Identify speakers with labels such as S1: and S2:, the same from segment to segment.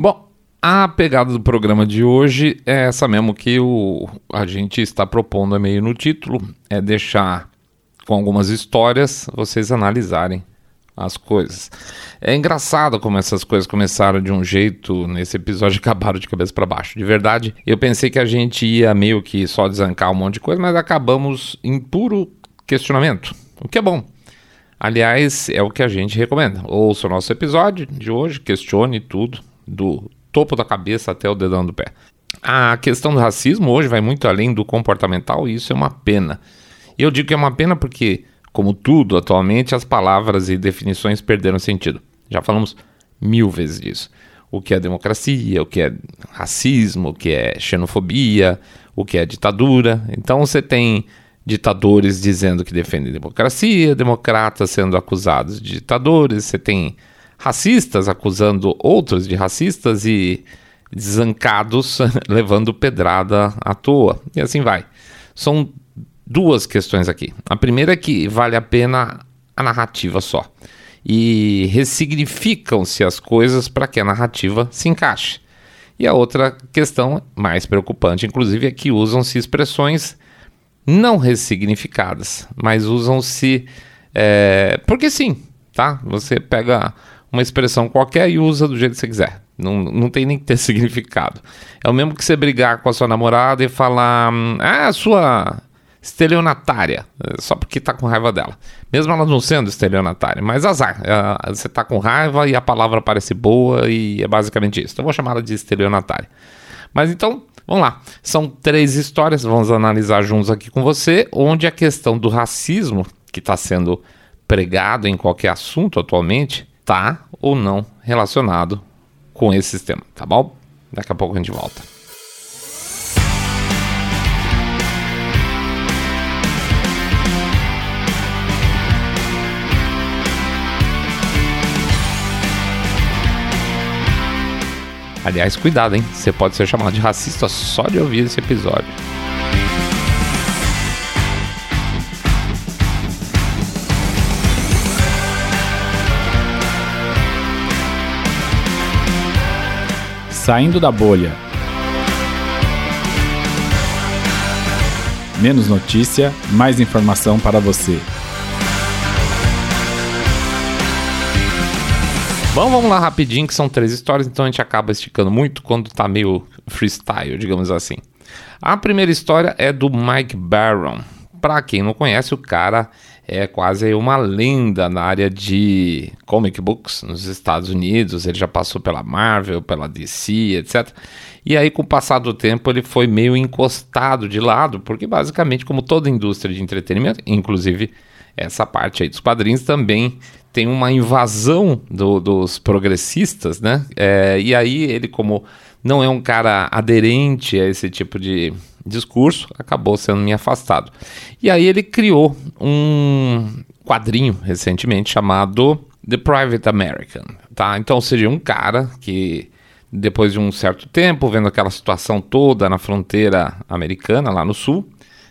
S1: Bom, a pegada do programa de hoje é essa mesmo que o, a gente está propondo meio no título, é deixar com algumas histórias vocês analisarem as coisas. É engraçado como essas coisas começaram de um jeito nesse episódio acabaram de cabeça para baixo. De verdade, eu pensei que a gente ia meio que só desancar um monte de coisa, mas acabamos em puro questionamento, o que é bom. Aliás, é o que a gente recomenda. Ouça o nosso episódio de hoje, questione tudo, do topo da cabeça até o dedão do pé. A questão do racismo hoje vai muito além do comportamental e isso é uma pena. Eu digo que é uma pena porque, como tudo atualmente, as palavras e definições perderam sentido. Já falamos mil vezes disso. O que é democracia, o que é racismo, o que é xenofobia, o que é ditadura. Então você tem ditadores dizendo que defendem democracia, democratas sendo acusados de ditadores, você tem racistas acusando outros de racistas e desancados levando pedrada à toa. E assim vai. São duas questões aqui. A primeira é que vale a pena a narrativa só. E ressignificam-se as coisas para que a narrativa se encaixe. E a outra questão, mais preocupante, inclusive, é que usam-se expressões não ressignificadas, mas usam-se. É, porque sim, tá? Você pega uma expressão qualquer e usa do jeito que você quiser. Não, não tem nem que ter significado. É o mesmo que você brigar com a sua namorada e falar, ah, sua estelionatária, só porque tá com raiva dela. Mesmo ela não sendo estelionatária, mas azar. É, você tá com raiva e a palavra parece boa e é basicamente isso. Então eu vou chamar ela de estelionatária. Mas então, vamos lá. São três histórias, vamos analisar juntos aqui com você, onde a questão do racismo, que está sendo pregado em qualquer assunto atualmente, está ou não relacionado com esse sistema, tá bom? Daqui a pouco a gente volta. Aliás, cuidado, hein? Você pode ser chamado de racista só de ouvir esse episódio.
S2: Saindo da bolha. Menos notícia, mais informação para você.
S1: Bom, vamos lá rapidinho, que são três histórias, então a gente acaba esticando muito quando tá meio freestyle, digamos assim. A primeira história é do Mike Barron. Para quem não conhece, o cara é quase uma lenda na área de comic books nos Estados Unidos. Ele já passou pela Marvel, pela DC, etc. E aí, com o passar do tempo, ele foi meio encostado de lado, porque basicamente, como toda indústria de entretenimento, inclusive essa parte aí dos quadrinhos, também tem uma invasão do, dos progressistas, né? É, e aí, ele, como não é um cara aderente a esse tipo de discurso, acabou sendo me afastado. E aí ele criou um quadrinho recentemente chamado The Private American, tá? Então seria um cara que depois de um certo tempo, vendo aquela situação toda na fronteira americana, lá no sul,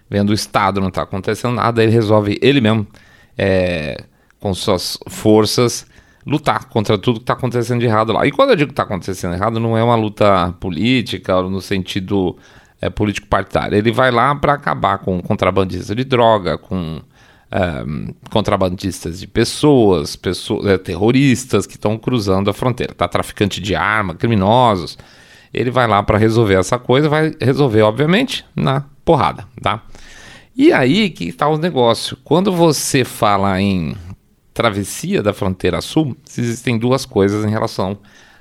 S1: vendo o Estado não está acontecendo nada, ele resolve ele mesmo, é, com suas forças, lutar contra tudo que está acontecendo de errado lá. E quando eu digo que está acontecendo errado, não é uma luta política, no sentido é, político partidário. Ele vai lá para acabar com contrabandistas de droga, com é, contrabandistas de pessoas, pessoas é, terroristas que estão cruzando a fronteira, tá? Traficante de arma, criminosos. Ele vai lá para resolver essa coisa, vai resolver, obviamente, na porrada, tá? E aí que está o negócio. Quando você fala em travessia da fronteira sul, existem duas coisas em relação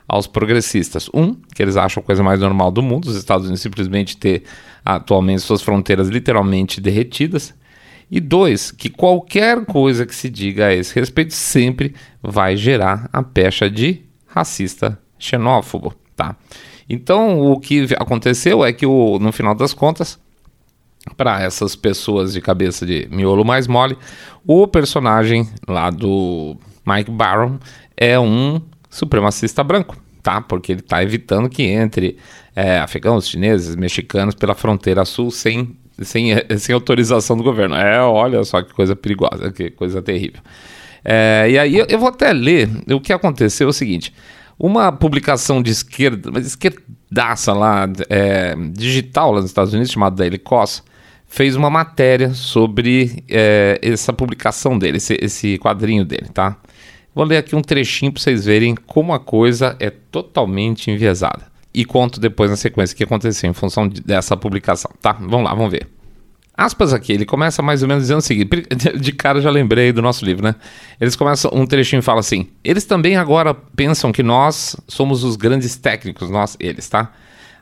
S1: aos progressistas. Um, que eles acham a coisa mais normal do mundo, os Estados Unidos simplesmente ter atualmente suas fronteiras literalmente derretidas. E dois, que qualquer coisa que se diga a esse respeito sempre vai gerar a pecha de racista xenófobo, tá? Então, o que aconteceu é que, o, no final das contas, para essas pessoas de cabeça de miolo mais mole, o personagem lá do Mike Barron é um supremacista branco, tá? Porque ele está evitando que entre é, afegãos, chineses, mexicanos pela fronteira sul sem, sem, sem autorização do governo. É, olha só que coisa perigosa, que coisa terrível. É, e aí eu, eu, vou até ler o que aconteceu é o seguinte. Uma publicação de esquerda, mas esquerdaça lá, é, digital lá nos Estados Unidos, chamada Daily Kos, fez uma matéria sobre é, essa publicação dele, esse, esse quadrinho dele, tá? Vou ler aqui um trechinho para vocês verem como a coisa é totalmente enviesada. E conto depois na sequência o que aconteceu em função dessa publicação, tá? Vamos lá, vamos ver. Aspas aqui, ele começa mais ou menos dizendo o seguinte: de cara já lembrei do nosso livro, né? Eles começam, um trechinho fala assim: eles também agora pensam que nós somos os grandes técnicos, nós, eles, tá?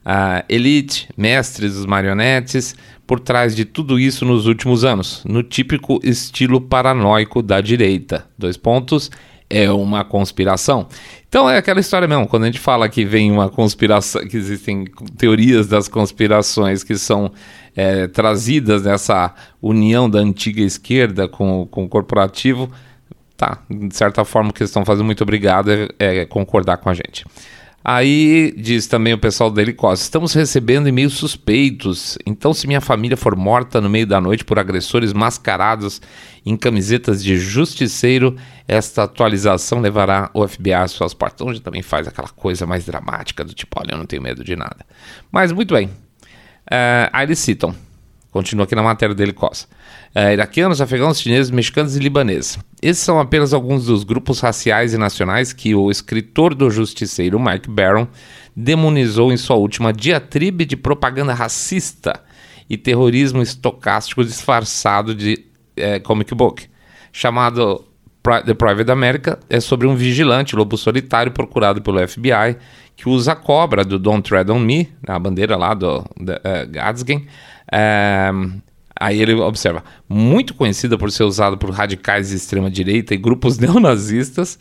S1: Uh, elite, mestres dos marionetes, por trás de tudo isso nos últimos anos, no típico estilo paranoico da direita. Dois pontos, é uma conspiração. Então é aquela história mesmo, quando a gente fala que vem uma conspiração, que existem teorias das conspirações que são é, trazidas nessa união da antiga esquerda com, com o corporativo, tá, de certa forma o que eles estão fazendo, muito obrigado, é, é concordar com a gente. Aí diz também o pessoal da Helicóptero: estamos recebendo e-mails suspeitos. Então, se minha família for morta no meio da noite por agressores mascarados em camisetas de justiceiro, esta atualização levará o FBI às suas portas. Onde também faz aquela coisa mais dramática do tipo: olha, eu não tenho medo de nada. Mas muito bem. Uh, aí eles citam, continua aqui na matéria dele, Costa. Uh, iraquianos, afegãos, chineses, mexicanos e libaneses. Esses são apenas alguns dos grupos raciais e nacionais que o escritor do justiceiro Mike Barron demonizou em sua última diatribe de propaganda racista e terrorismo estocástico disfarçado de é, comic book, chamado The Private America, é sobre um vigilante lobo solitário procurado pelo FBI que usa a cobra do Don't Tread on Me, a bandeira lá do uh, Gadsden. Um, aí ele observa, muito conhecida por ser usada por radicais de extrema direita e grupos neonazistas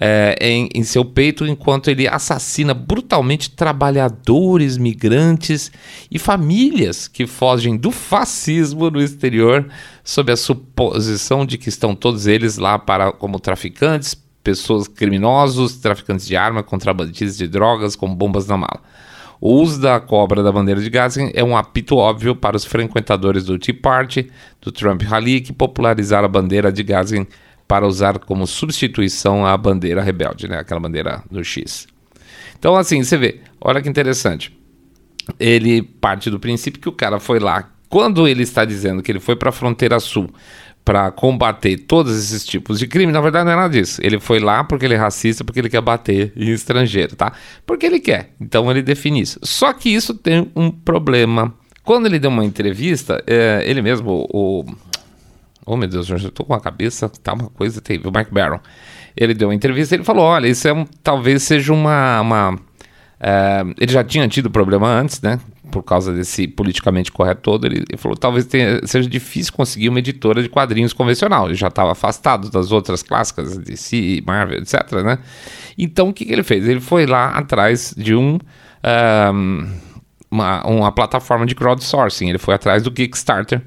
S1: é, em, em, seu peito, enquanto ele assassina brutalmente trabalhadores, migrantes e famílias que fogem do fascismo no exterior, sob a suposição de que estão todos eles lá para como traficantes, pessoas criminosos, traficantes de arma, contrabandistas de drogas com bombas na mala. O uso da cobra da bandeira de Gadsden é um apito óbvio para os frequentadores do Tea Party, do Trump Rally, que popularizaram a bandeira de Gadsden para usar como substituição à bandeira rebelde, né? aquela bandeira do X. Então, assim, você vê, olha que interessante. Ele parte do princípio que o cara foi lá. Quando ele está dizendo que ele foi para a fronteira sul para combater todos esses tipos de crime, na verdade não é nada disso. Ele foi lá porque ele é racista, porque ele quer bater em estrangeiro, tá? Porque ele quer. Então ele define isso. Só que isso tem um problema. Quando ele deu uma entrevista, é, ele mesmo, o. Oh meu Deus, eu tô com a cabeça, tá uma coisa terrível. O Mike Barron. Ele deu uma entrevista e ele falou: olha, isso é um, talvez seja uma. uma é, ele já tinha tido problema antes, né? Por causa desse politicamente correto todo, ele, ele falou talvez tenha, seja difícil conseguir uma editora de quadrinhos convencional. Ele já estava afastado das outras clássicas, DC, Marvel, etc. Né? Então o que, que ele fez? Ele foi lá atrás de um, um uma, uma plataforma de crowdsourcing. Ele foi atrás do Kickstarter.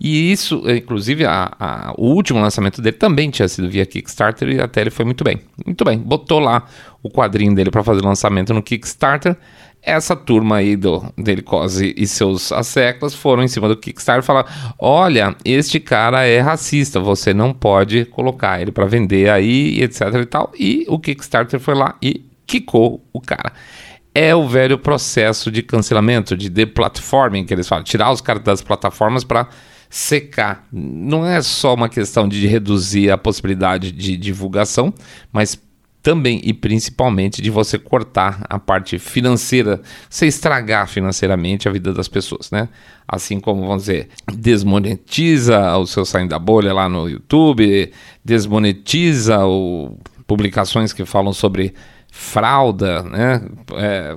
S1: E isso, inclusive, a, a, o último lançamento dele também tinha sido via Kickstarter e até ele foi muito bem. Muito bem, botou lá o quadrinho dele para fazer o lançamento no Kickstarter essa turma aí do Delicose e seus asseclas foram em cima do Kickstarter falaram: olha, este cara é racista, você não pode colocar ele para vender aí, etc e tal. E o Kickstarter foi lá e quicou o cara. É o velho processo de cancelamento, de deplatforming que eles falam, tirar os caras das plataformas para secar. Não é só uma questão de reduzir a possibilidade de divulgação, mas também e principalmente de você cortar a parte financeira, você estragar financeiramente a vida das pessoas, né? Assim como, vamos dizer, desmonetiza o seu saindo da bolha lá no YouTube, desmonetiza o, publicações que falam sobre fralda, né? É,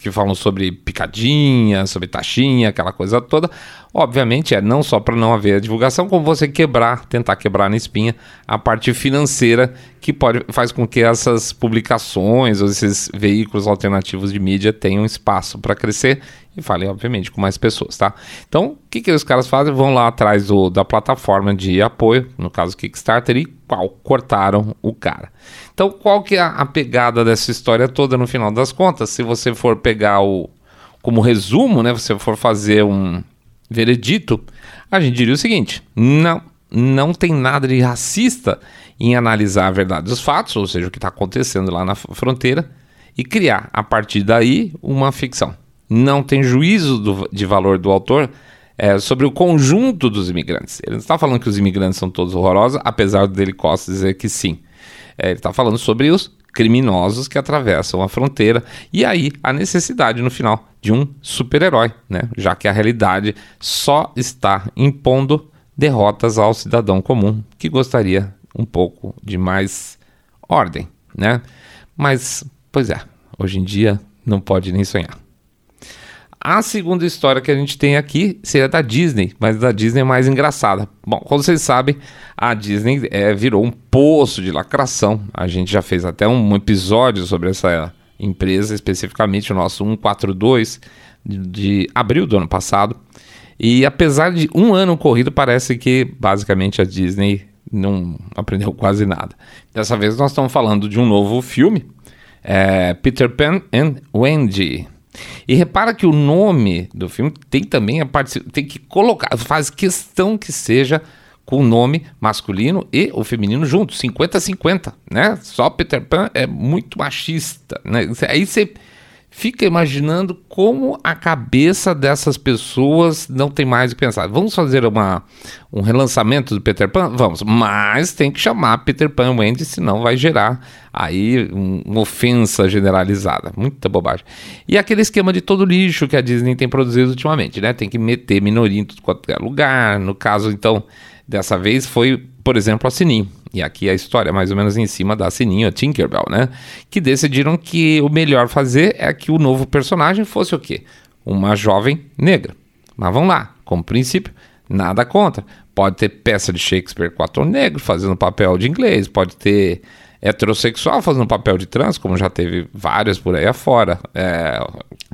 S1: que falam sobre picadinha, sobre taxinha, aquela coisa toda. Obviamente é não só para não haver divulgação, como você quebrar, tentar quebrar na espinha a parte financeira que pode faz com que essas publicações ou esses veículos alternativos de mídia tenham espaço para crescer e falem, obviamente, com mais pessoas, tá? Então, o que, que os caras fazem? Vão lá atrás do, da plataforma de apoio, no caso Kickstarter, e qual cortaram o cara. Então, qual que é a pegada dessa história toda no final das contas? Se você for pegar o como resumo, né, você for fazer um veredito, a gente diria o seguinte: não, não tem nada de racista em analisar a verdade dos fatos, ou seja, o que está acontecendo lá na fronteira, e criar a partir daí uma ficção. Não tem juízo do, de valor do autor é, sobre o conjunto dos imigrantes. Ele não está falando que os imigrantes são todos horrorosos, apesar dele Costa dizer que sim. É, ele está falando sobre os criminosos que atravessam a fronteira e aí a necessidade no final de um super-herói, né? Já que a realidade só está impondo derrotas ao cidadão comum que gostaria um pouco de mais ordem, né? Mas, pois é, hoje em dia não pode nem sonhar. A segunda história que a gente tem aqui seria da Disney, mas da Disney é mais engraçada. Bom, como vocês sabem, a Disney é, virou um poço de lacração. A gente já fez até um episódio sobre essa empresa, especificamente o nosso 142 de, de abril do ano passado. E apesar de um ano corrido, parece que basicamente a Disney não aprendeu quase nada. Dessa vez nós estamos falando de um novo filme, é Peter Pan and Wendy. E repara que o nome do filme tem também a parte. tem que colocar, faz questão que seja com o nome masculino e o feminino junto, 50-50, né? Só Peter Pan é muito machista, né? Aí você fica imaginando como a cabeça dessas pessoas não tem mais o que pensar. Vamos fazer uma, um relançamento do Peter Pan? Vamos, mas tem que chamar Peter Pan Wendy, senão vai gerar aí um, uma ofensa generalizada. Muita bobagem. E aquele esquema de todo lixo que a Disney tem produzido ultimamente, né? Tem que meter minoria em tudo quanto é lugar. No caso, então, dessa vez foi, por exemplo, a Sininho e aqui a história é mais ou menos em cima da Sininho, Tinkerbell, né? Que decidiram que o melhor fazer é que o novo personagem fosse o quê? Uma jovem negra. Mas vamos lá, como princípio, nada contra. Pode ter peça de Shakespeare com ator negro fazendo papel de inglês, pode ter heterossexual fazendo papel de trans, como já teve vários por aí afora. É,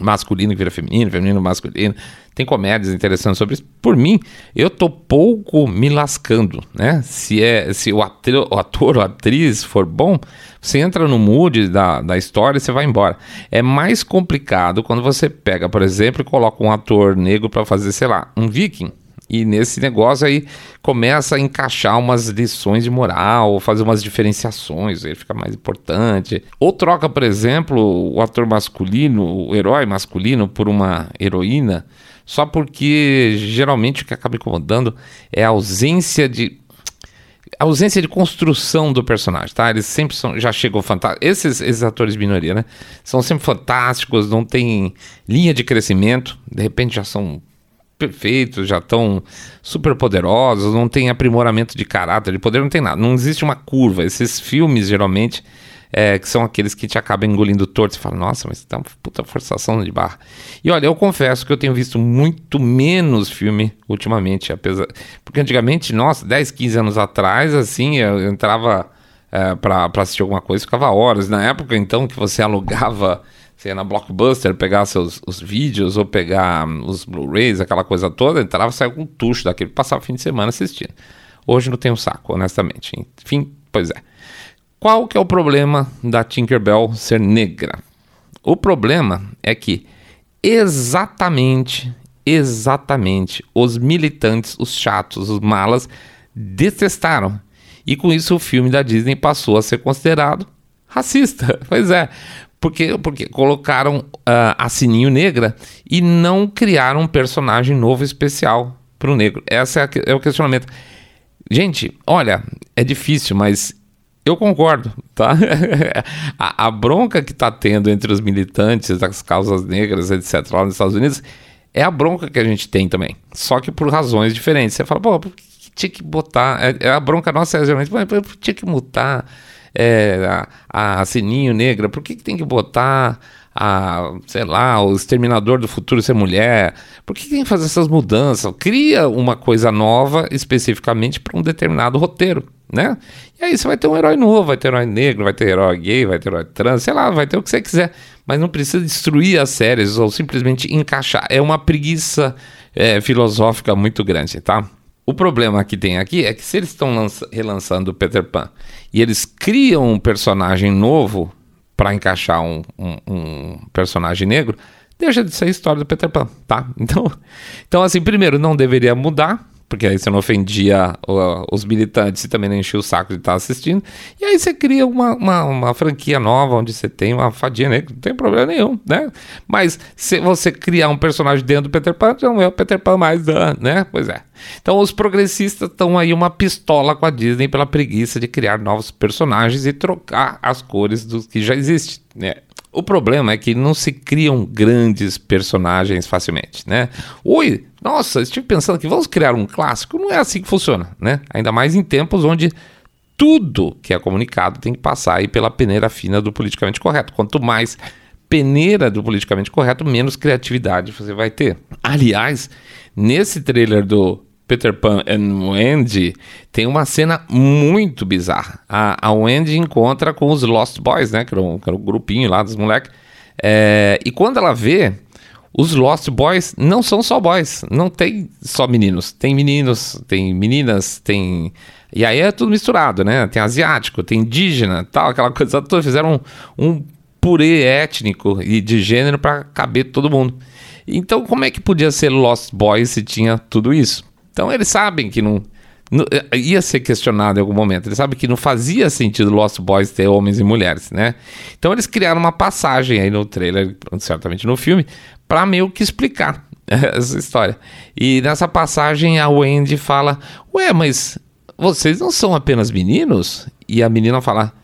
S1: masculino que vira feminino, feminino masculino. Tem comédias interessantes sobre isso. Por mim, eu tô pouco me lascando, né? Se é se o o ator ou atriz for bom, você entra no mood da, da história e você vai embora. É mais complicado quando você pega, por exemplo, e coloca um ator negro para fazer, sei lá, um viking e nesse negócio aí começa a encaixar umas lições de moral, fazer umas diferenciações, ele fica mais importante. Ou troca, por exemplo, o ator masculino, o herói masculino, por uma heroína, só porque geralmente o que acaba incomodando é a ausência de a ausência de construção do personagem, tá? Eles sempre são, já chegam fantásticos. Esses, esses atores de minoria, né? São sempre fantásticos, não tem linha de crescimento, de repente já são perfeitos, já estão super poderosos, não tem aprimoramento de caráter, de poder, não tem nada. Não existe uma curva. Esses filmes, geralmente, é, que são aqueles que te acabam engolindo torto. Você fala, nossa, mas tá uma puta forçação de barra. E olha, eu confesso que eu tenho visto muito menos filme ultimamente, apesar. Porque antigamente, nossa, 10, 15 anos atrás, assim, eu entrava é, para assistir alguma coisa, ficava horas. Na época, então, que você alugava você ia na Blockbuster pegar seus os vídeos ou pegar os Blu-rays, aquela coisa toda, entrava saia com um tucho daquele, passava o fim de semana assistindo. Hoje não tem um saco, honestamente. Enfim, pois é. Qual que é o problema da Tinkerbell ser negra? O problema é que exatamente, exatamente, os militantes, os chatos, os malas, detestaram. E com isso o filme da Disney passou a ser considerado racista. Pois é, porque, porque colocaram uh, a Sininho Negra e não criaram um personagem novo especial para o negro. Esse é, é, o questionamento. Gente, olha, é difícil, mas eu concordo, tá? a, a, bronca que está tendo entre os militantes das causas negras, etc., lá nos Estados Unidos, é a bronca que a gente tem também. Só que por razões diferentes. Você fala, pô, por que tinha que botar? É, é a bronca nossa é geralmente, pô, tinha que mutar é, a, a Sininho Negra, por que, que tem que botar a, sei lá, o Exterminador do Futuro ser mulher? Por que, tem que fazer essas mudanças? Cria uma coisa nova especificamente para um determinado roteiro, né? E aí você vai ter um herói novo, vai ter herói negro, vai ter herói gay, vai ter herói trans, sei lá, vai ter o que você quiser. Mas não precisa destruir as séries ou simplesmente encaixar. É uma preguiça é, filosófica muito grande, tá? O problema que tem aqui é que se eles estão relançando o Peter Pan e eles criam um personagem novo para encaixar um, um, um, personagem negro, deixa de ser a história do Peter Pan, tá? Então, então assim, primeiro, não deveria mudar, porque aí você não ofendia os militantes e também não enchia o saco de estar assistindo. E aí você cria uma, uma, uma, franquia nova onde você tem uma fadinha negra, não tem problema nenhum, né? Mas se você criar um personagem dentro do Peter Pan, já não é o Peter Pan mais, né? Pois é. Então os progressistas estão aí uma pistola com a Disney pela preguiça de criar novos personagens e trocar as cores dos que já existem, né? O problema é que não se criam grandes personagens facilmente, né? Oi, nossa, estive pensando que vamos criar um clássico. Não é assim que funciona, né? Ainda mais em tempos onde tudo que é comunicado tem que passar aí pela peneira fina do politicamente correto. Quanto mais peneira do politicamente correto, menos criatividade você vai ter. Aliás, nesse trailer do Peter Pan and Wendy, tem uma cena muito bizarra. A, a Wendy encontra com os Lost Boys, né? Que era, um, que era um grupinho lá dos moleques. É, e quando ela vê, os Lost Boys não são só boys. Não tem só meninos. Tem meninos, tem meninas, tem. E aí é tudo misturado, né? Tem asiático, tem indígena, tal, aquela coisa toda. Fizeram um, um purê étnico e de gênero para caber todo mundo. Então, como é que podia ser Lost Boys se tinha tudo isso? Então eles sabem que não, não, eh, ia ser questionado em algum momento. Eles sabem que não fazia sentido Lost Boys ter homens e mulheres, né? Então eles criaram uma passagem aí no trailer, certamente no filme, para meio que explicar essa história. E nessa passagem a Wendy fala: "Ué, mas vocês não são apenas meninos?" E a menina fala: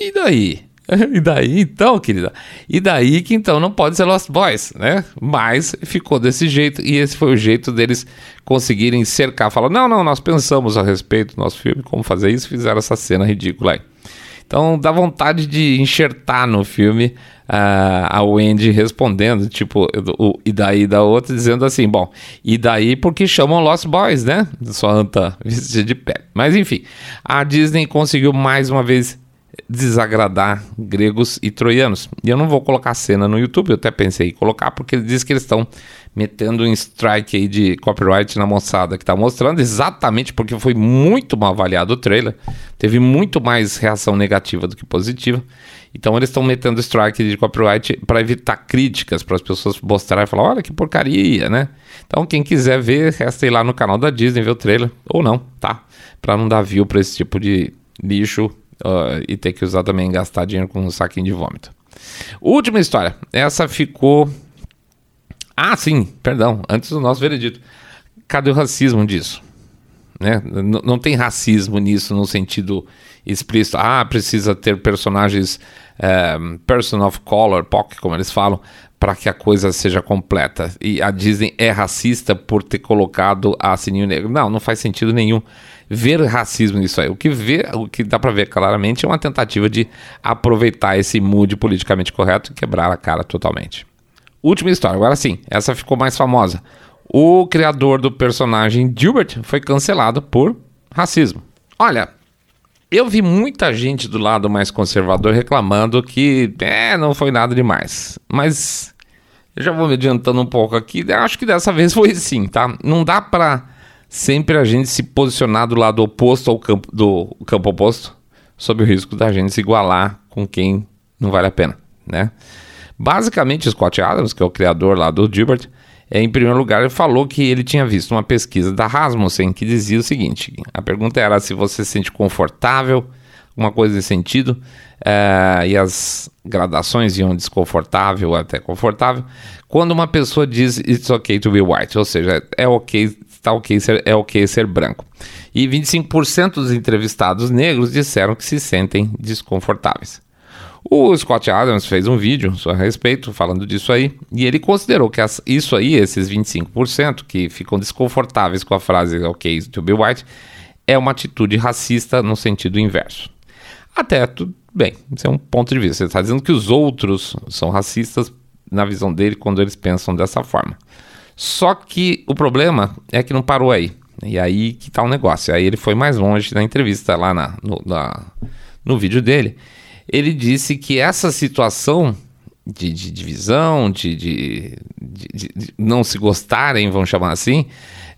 S1: "E daí?" E daí, então, querida? E daí que então não pode ser Lost Boys, né? Mas ficou desse jeito e esse foi o jeito deles conseguirem cercar. Falar, não, não, nós pensamos a respeito do nosso filme, como fazer isso, fizeram essa cena ridícula aí. Então dá vontade de enxertar no filme uh, a Wendy respondendo, tipo, o, e daí da outra, dizendo assim: bom, e daí porque chamam Lost Boys, né? Só anda vestida de pé. Mas enfim, a Disney conseguiu mais uma vez desagradar gregos e troianos. E eu não vou colocar a cena no YouTube, eu até pensei em colocar, porque ele diz que eles estão metendo um strike aí de copyright na moçada que está mostrando, exatamente porque foi muito mal avaliado o trailer, teve muito mais reação negativa do que positiva. Então eles estão metendo strike de copyright para evitar críticas, para as pessoas mostrarem e falar, olha que porcaria, né? Então quem quiser ver, resta ir lá no canal da Disney ver o trailer, ou não, tá? Para não dar view para esse tipo de lixo uh, e ter que usar também, gastar dinheiro com um saquinho de vômito. Última história. Essa ficou. Ah, sim, perdão, antes do nosso veredito. Cadê o racismo disso? Né? não tem racismo nisso no sentido explícito. Ah, precisa ter personagens um, person of color, POC, como eles falam, para que a coisa seja completa. E a Disney é racista por ter colocado a Sininho Negro. Não, não faz sentido nenhum ver racismo nisso aí. O que, vê, o que dá para ver claramente é uma tentativa de aproveitar esse mood politicamente correto e quebrar a cara totalmente. Última história, agora sim, essa ficou mais famosa. O criador do personagem Gilbert foi cancelado por racismo. Olha, eu vi muita gente do lado mais conservador reclamando que é, não foi nada demais. Mas eu já vou me adiantando um pouco aqui. Acho que dessa vez foi sim, tá? Não dá pra sempre a gente se posicionar do lado oposto ao campo, do campo oposto, sob o risco da gente se igualar com quem não vale a pena, né? Basicamente, Scott Adams, que é o criador lá do Gilbert, é, em primeiro lugar, ele falou que ele tinha visto uma pesquisa da Rasmussen que dizia o seguinte: a pergunta era se você se sente confortável, uma coisa nesse sentido, é, e as gradações iam desconfortável até confortável, quando uma pessoa diz it's okay to be white, ou seja, é ok tá ok ser, é ok ser branco. E 25% dos entrevistados negros disseram que se sentem desconfortáveis. O Scott Adams fez um vídeo a respeito, falando disso aí, e ele considerou que as, isso aí, esses 25% que ficam desconfortáveis com a frase ok to be white, é uma atitude racista no sentido inverso. Até tudo bem, isso é um ponto de vista. Você está dizendo que os outros são racistas na visão dele quando eles pensam dessa forma. Só que o problema é que não parou aí. E aí que tá o negócio. Aí ele foi mais longe na entrevista lá na, no, na, no vídeo dele. Ele disse que essa situação de, de divisão, de, de, de, de, não se gostarem, vamos chamar assim,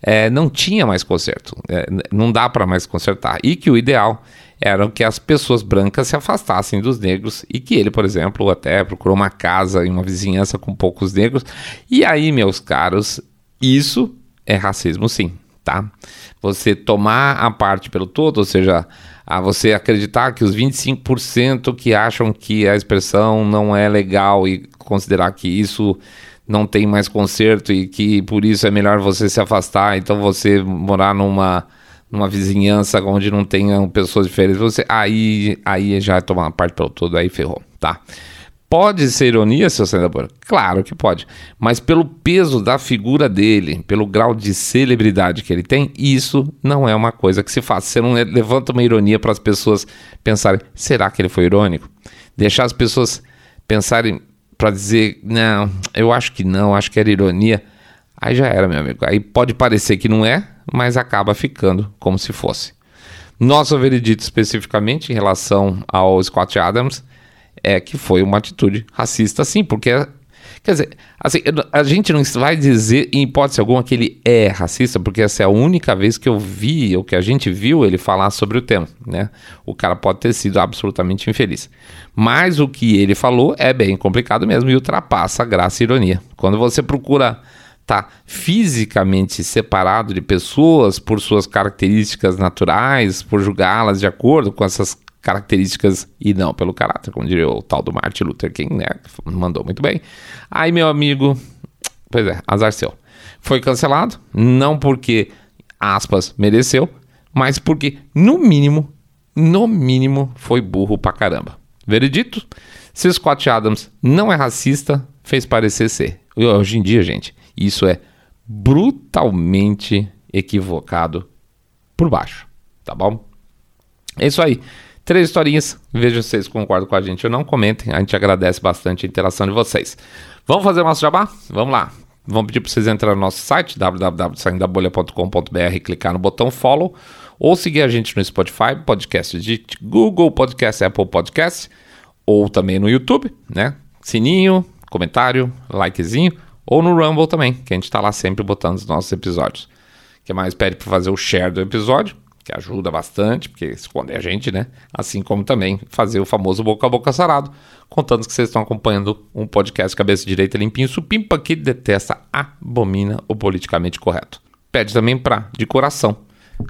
S1: é, não tinha mais conserto. É, não dá para mais consertar. E que o ideal era que as pessoas brancas se afastassem dos negros e que ele, por exemplo, até procurou uma casa em uma vizinhança com poucos negros. E aí, meus caros, isso é racismo sim. tá? Você tomar a parte pelo todo, ou seja, a você acreditar que os 25% que acham que a expressão não é legal e considerar que isso não tem mais conserto e que por isso é melhor você se afastar, então você morar numa numa vizinhança onde não tenham pessoas diferentes, você aí aí já é tomar parte pelo todo, aí ferrou, tá? Pode ser ironia, seu senador? Claro que pode. Mas pelo peso da figura dele, pelo grau de celebridade que ele tem, isso não é uma coisa que se faz. Você não levanta uma ironia para as pessoas pensarem: será que ele foi irônico? Deixar as pessoas pensarem para dizer: não, eu acho que não, acho que era ironia. Aí já era, meu amigo. Aí pode parecer que não é, mas acaba ficando como se fosse. Nosso veredito especificamente em relação ao Scott Adams é que foi uma atitude racista, sim, porque Quer dizer, assim, a gente não vai dizer em hipótese alguma que ele é racista, porque essa é a única vez que eu vi, ou que a gente viu ele falar sobre o tema, né? O cara pode ter sido absolutamente infeliz. Mas o que ele falou é bem complicado mesmo e ultrapassa a graça e ironia. Quando você procura tá fisicamente separado de pessoas por suas características naturais, por julgá-las de acordo com essas características e não pelo caráter, como diria o tal do Martin Luther King, né? Mandou muito bem. Aí, meu amigo, pois é, azar seu. Foi cancelado, não porque, aspas, mereceu, mas porque, no mínimo, no mínimo, foi burro pra caramba. Veredito? Se Scott Adams não é racista, fez parecer ser. Hoje em dia, gente, isso é brutalmente equivocado por baixo, tá bom? É isso aí. Três historinhas, veja se vocês concordam com a gente ou não, comentem, a gente agradece bastante a interação de vocês. Vamos fazer o nosso jabá? Vamos lá. Vamos pedir para vocês entrarem no nosso site, www.saindabolha.com.br, clicar no botão follow, ou seguir a gente no Spotify, podcast de Google Podcast, Apple Podcast, ou também no YouTube, né? Sininho, comentário, likezinho, ou no Rumble também, que a gente está lá sempre botando os nossos episódios. Que mais pede para fazer o share do episódio? que ajuda bastante, porque esconde a gente, né? Assim como também fazer o famoso boca a boca sarado, contando que vocês estão acompanhando um podcast cabeça direita limpinho, supimpa que detesta, abomina o politicamente correto. Pede também para, de coração,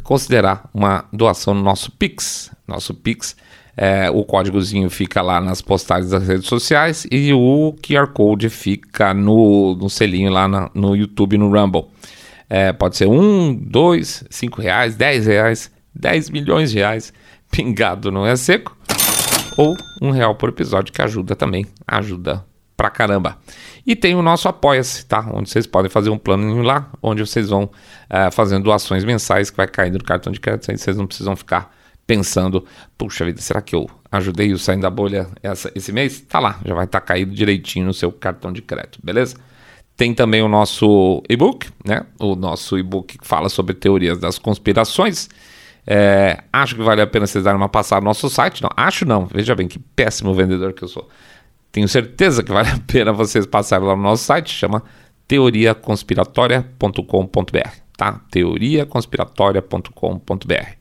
S1: considerar uma doação no nosso Pix. Nosso Pix, é, o códigozinho fica lá nas postagens das redes sociais e o QR Code fica no, no selinho lá na, no YouTube, no Rumble. É, pode ser um, dois, cinco reais, dez reais, dez milhões de reais, pingado não é seco, ou um real por episódio que ajuda também, ajuda pra caramba. E tem o nosso Apoia-se, tá? Onde vocês podem fazer um plano lá, onde vocês vão é, fazendo doações mensais que vai caindo no cartão de crédito, aí vocês não precisam ficar pensando, puxa vida, será que eu ajudei o saindo da bolha essa, esse mês? Tá lá, já vai estar tá caído direitinho no seu cartão de crédito, beleza? Tem também o nosso e-book, né? O nosso e-book que fala sobre teorias das conspirações. É, acho que vale a pena vocês darem uma passada no nosso site. Não, acho não. Veja bem que péssimo vendedor que eu sou. Tenho certeza que vale a pena vocês passarem lá no nosso site. Chama teoriaconspiratória.com.br, tá? teoriaconspiratória.com.br.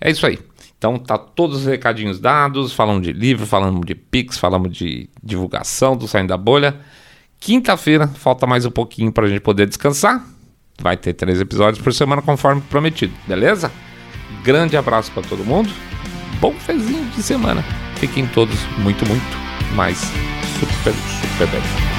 S1: É isso aí. Então tá todos os recadinhos dados, falamos de livro, falamos de Pix, falamos de divulgação do Saindo da Bolha. Quinta-feira, falta mais um pouquinho para a gente poder descansar. Vai ter três episódios por semana, conforme prometido, beleza? Grande abraço para todo mundo. Bom fezinho de semana. Fiquem todos muito, muito mais super, super bem.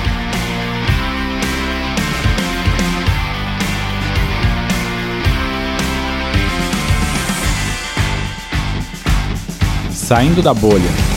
S2: Saindo da bolha.